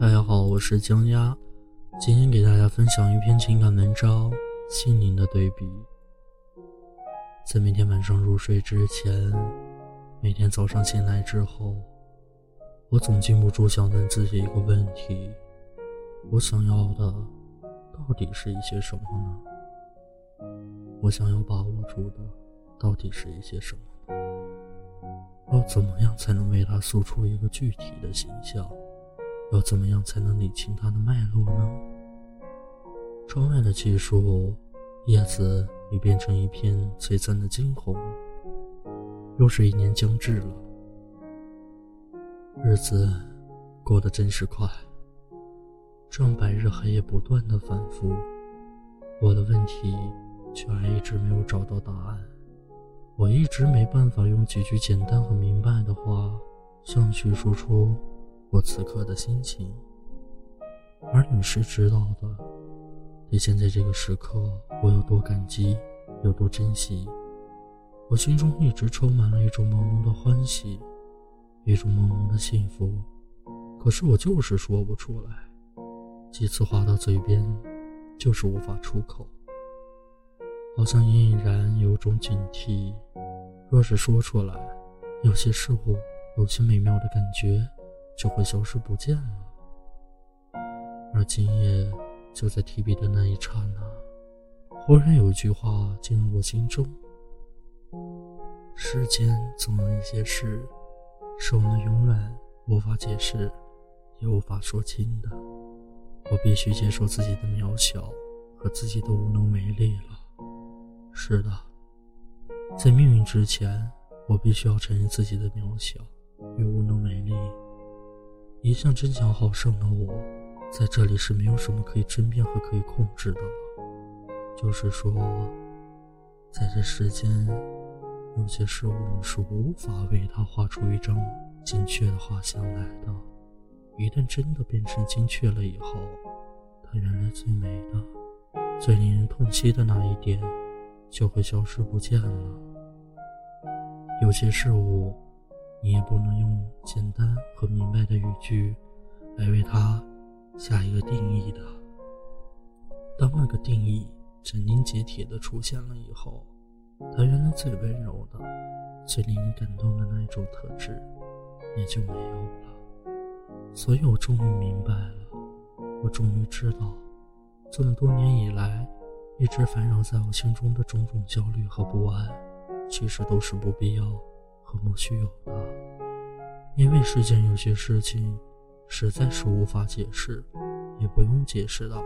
大家好，我是江丫，今天给大家分享一篇情感文章《心灵的对比》。在每天晚上入睡之前，每天早上醒来之后，我总禁不住想问自己一个问题：我想要的到底是一些什么呢？我想要把握住的到底是一些什么？要怎么样才能为他塑出一个具体的形象？要怎么样才能理清它的脉络呢？窗外的几树叶子已变成一片璀璨的金红。又是一年将至了，日子过得真是快。这样白日黑夜不断的反复，我的问题却还一直没有找到答案。我一直没办法用几句简单和明白的话，向叙说出。我此刻的心情，而你是知道的。对现在这个时刻，我有多感激，有多珍惜。我心中一直充满了一种朦胧的欢喜，一种朦胧的幸福。可是我就是说不出来，几次话到嘴边，就是无法出口。好像隐隐然有种警惕，若是说出来，有些事物，有些美妙的感觉。就会消失不见了。而今夜就在提笔的那一刹那，忽然有一句话进入我心中：世间总有一些事，是我们永远无法解释，也无法说清的。我必须接受自己的渺小和自己的无能为力了。是的，在命运之前，我必须要承认自己的渺小与无能为力。一向争强好胜的我，在这里是没有什么可以争辩和可以控制的了。就是说，在这世间，有些事物是无法为它画出一张精确的画像来的。一旦真的变成精确了以后，它原来最美的、最令人痛惜的那一点，就会消失不见了。有些事物。你也不能用简单和明白的语句来为它下一个定义的。当那个定义斩钉截铁的出现了以后，它原来最温柔的、最令你感动的那一种特质也就没有了。所以我终于明白了，我终于知道，这么多年以来一直烦扰在我心中的种种焦虑和不安，其实都是不必要。和莫须有的，因为世间有些事情实在是无法解释，也不用解释的。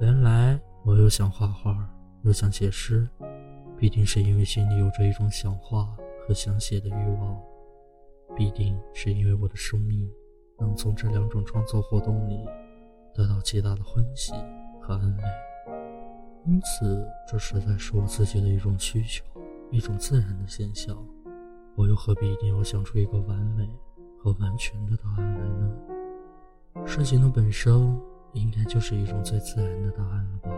原来我又想画画，又想写诗，必定是因为心里有着一种想画和想写的欲望，必定是因为我的生命能从这两种创作活动里得到极大的欢喜和安慰，因此这实在是我自己的一种需求，一种自然的现象。我又何必一定要想出一个完美和完全的答案来呢？事情的本身应该就是一种最自然的答案了吧？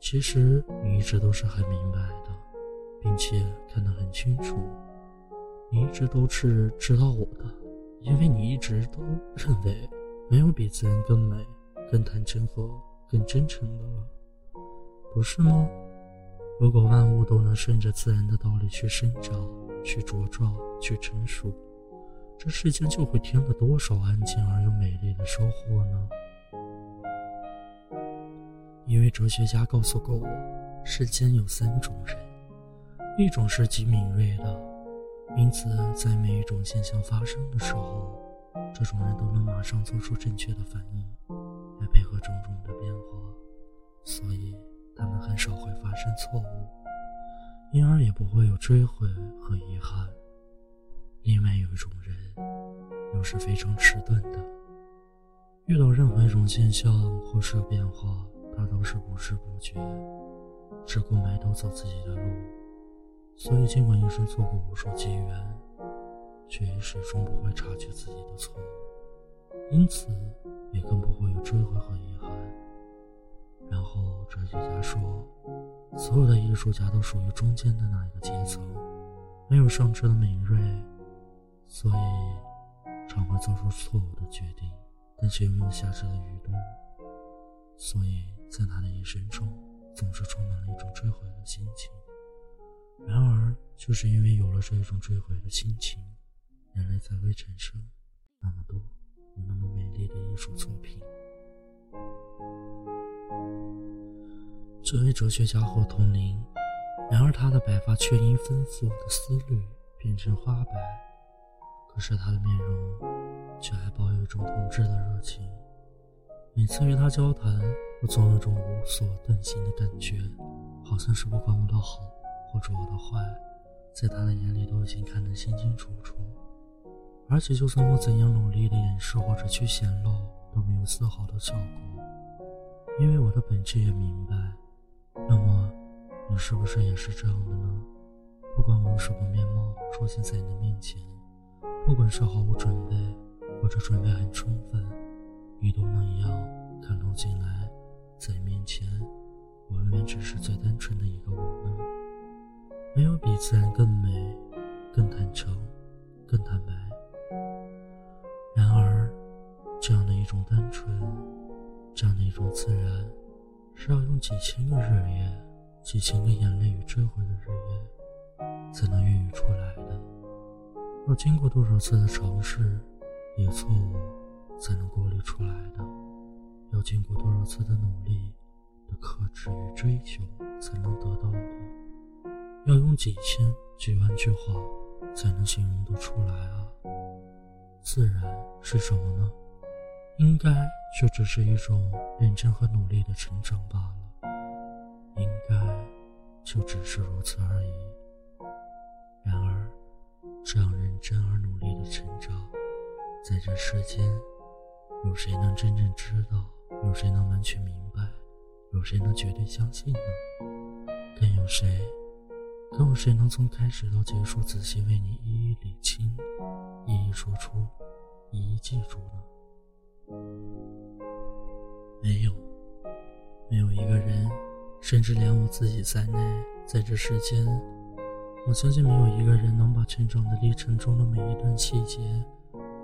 其实你一直都是很明白的，并且看得很清楚。你一直都是知道我的，因为你一直都认为没有比自然更美、更坦诚和更真诚的了，不是吗？如果万物都能顺着自然的道理去生长、去茁壮、去成熟，这世间就会添了多少安静而又美丽的收获呢？一位哲学家告诉过我，世间有三种人，一种是极敏锐的，因此在每一种现象发生的时候，这种人都能马上做出正确的反应，来配合种种的变化，所以。他们很少会发生错误，因而也不会有追悔和遗憾。另外有一种人，又是非常迟钝的，遇到任何一种现象或是变化，他都是不知不觉，只顾埋头走自己的路。所以，尽管一生错过无数机缘，却也始终不会察觉自己的错误，因此也更不会有追悔和遗憾。然后哲学家说，所有的艺术家都属于中间的那一个阶层，没有上车的敏锐，所以常会做出错误的决定，但却拥有夏至的余度，所以在他的一生中总是充满了一种追悔的心情。然而，就是因为有了这一种追悔的心情，人类才会产生那么多有那么美丽的艺术作品。这位哲学家和同龄，然而他的白发却因丰富的思虑变成花白，可是他的面容却还保有一种童稚的热情。每次与他交谈，我总有种无所遁形的感觉，好像是不管我的好或者我的坏，在他的眼里都已经看得清清楚楚。而且，就算我怎样努力的掩饰或者去显露，都没有丝毫的效果，因为我的本质也明白。那么，你是不是也是这样的呢？不管我用什么面貌出现在你的面前，不管是毫无准备，或者准备很充分，你都能一样看透进来，在你面前，我永远只是最单纯的一个我呢。没有比自然更美、更坦诚、更坦白。然而，这样的一种单纯，这样的一种自然。是要用几千个日夜、几千个眼泪与追悔的日夜，才能孕育出来的。要经过多少次的尝试与错误，才能过滤出来的？要经过多少次的努力的克制与追求，才能得到的？要用几千、几万句话，才能形容得出来啊！自然是什么呢？应该就只是一种认真和努力的成长罢了，应该就只是如此而已。然而，这样认真而努力的成长，在这世间，有谁能真正知道？有谁能完全明白？有谁能绝对相信呢？更有谁？更有谁能从开始到结束仔细为你一一理清，一一说出，一一记住呢？没有，没有一个人，甚至连我自己在内，在这世间，我相信没有一个人能把成长的历程中的每一段细节，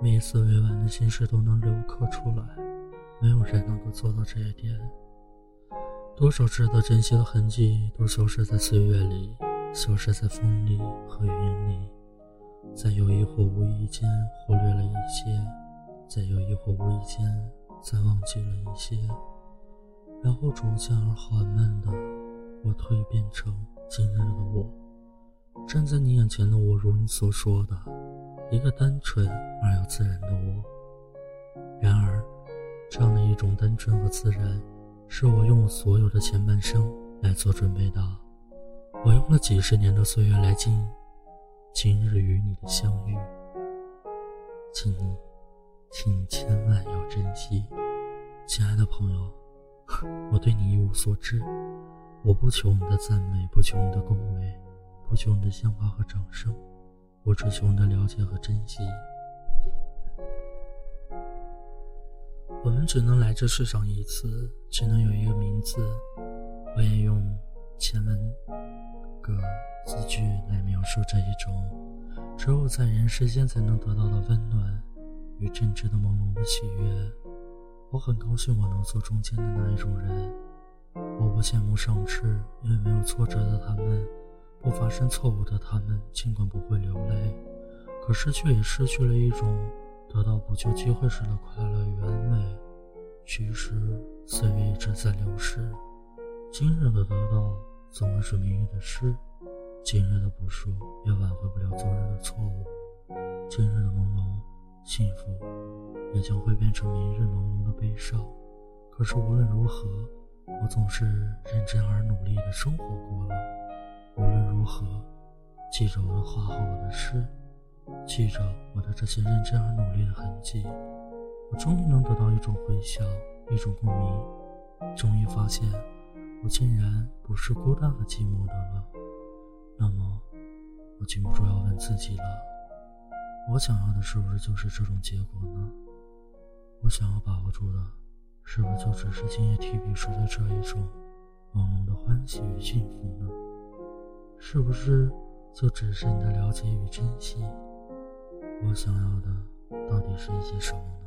每一次委婉的心事都能留刻出来。没有人能够做到这一点。多少值得珍惜的痕迹，都消失在岁月里，消失在风里和云里，在有意或无意间忽略了一些。在有意或无意间，再忘记了一些，然后逐渐而缓慢的，我蜕变成今日的我。站在你眼前的我，如你所说的，一个单纯而又自然的我。然而，这样的一种单纯和自然，是我用我所有的前半生来做准备的。我用了几十年的岁月来经今日与你的相遇，请你。请你千万要珍惜，亲爱的朋友，我对你一无所知，我不求你的赞美，不求你的恭维，不求你的鲜花和掌声，我只求你的了解和珍惜。我们只能来这世上一次，只能有一个名字，我也用千万个字句来描述这一种只有在人世间才能得到的温暖。与真挚的朦胧的喜悦，我很高兴我能做中间的那一种人。我不羡慕上世，因为没有挫折的他们，不发生错误的他们，尽管不会流泪，可是却也失去了一种得到补救机会时的快乐与安慰。其实岁月一直在流逝，今日的得到总会是明日的失，今日的不输也挽回不了昨日的错误，今日的朦胧。幸福也将会变成明日朦胧的悲伤。可是无论如何，我总是认真而努力的生活过了。无论如何，记着我的画和我的诗，记着我的这些认真而努力的痕迹，我终于能得到一种回响，一种共鸣。终于发现，我竟然不是孤单和寂寞的了。那么，我禁不住要问自己了。我想要的是不是就是这种结果呢？我想要把握住的，是不是就只是今夜提笔时的这一种朦胧的欢喜与幸福呢？是不是就只是你的了解与珍惜？我想要的到底是一些什么呢？